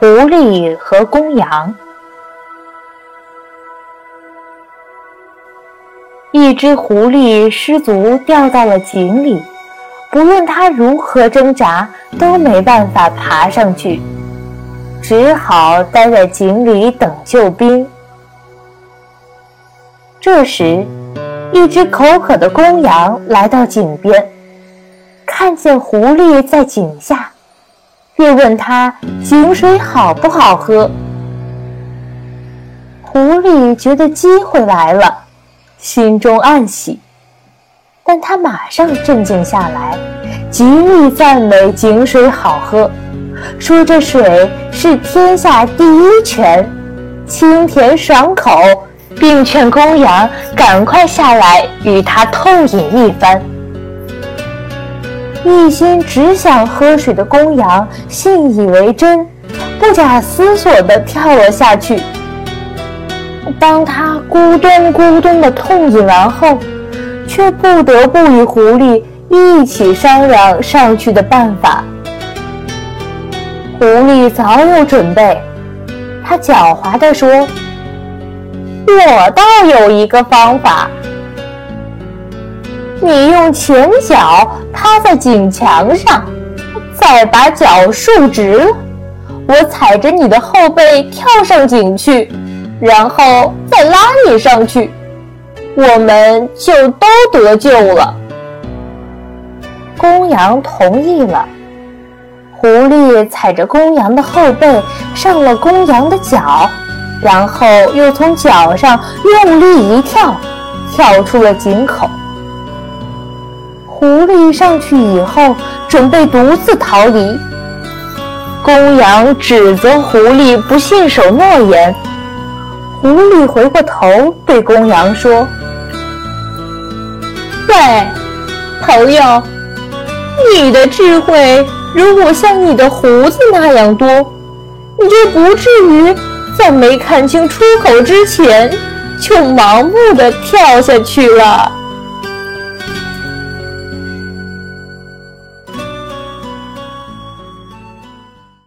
狐狸和公羊。一只狐狸失足掉到了井里，不论它如何挣扎，都没办法爬上去，只好待在井里等救兵。这时，一只口渴的公羊来到井边，看见狐狸在井下。便问他井水好不好喝。狐狸觉得机会来了，心中暗喜，但他马上镇静下来，极力赞美井水好喝，说这水是天下第一泉，清甜爽口，并劝公羊赶快下来与他痛饮一番。一心只想喝水的公羊信以为真，不假思索地跳了下去。当他咕咚咕咚地痛饮完后，却不得不与狐狸一起商量上去的办法。狐狸早有准备，他狡猾地说：“我倒有一个方法。”你用前脚趴在井墙上，再把脚竖直，我踩着你的后背跳上井去，然后再拉你上去，我们就都得救了。公羊同意了，狐狸踩着公羊的后背上了公羊的脚，然后又从脚上用力一跳，跳出了井口。狐狸上去以后，准备独自逃离。公羊指责狐狸不信守诺言。狐狸回过头对公羊说：“喂，朋友，你的智慧如果像你的胡子那样多，你就不至于在没看清出口之前就盲目的跳下去了。”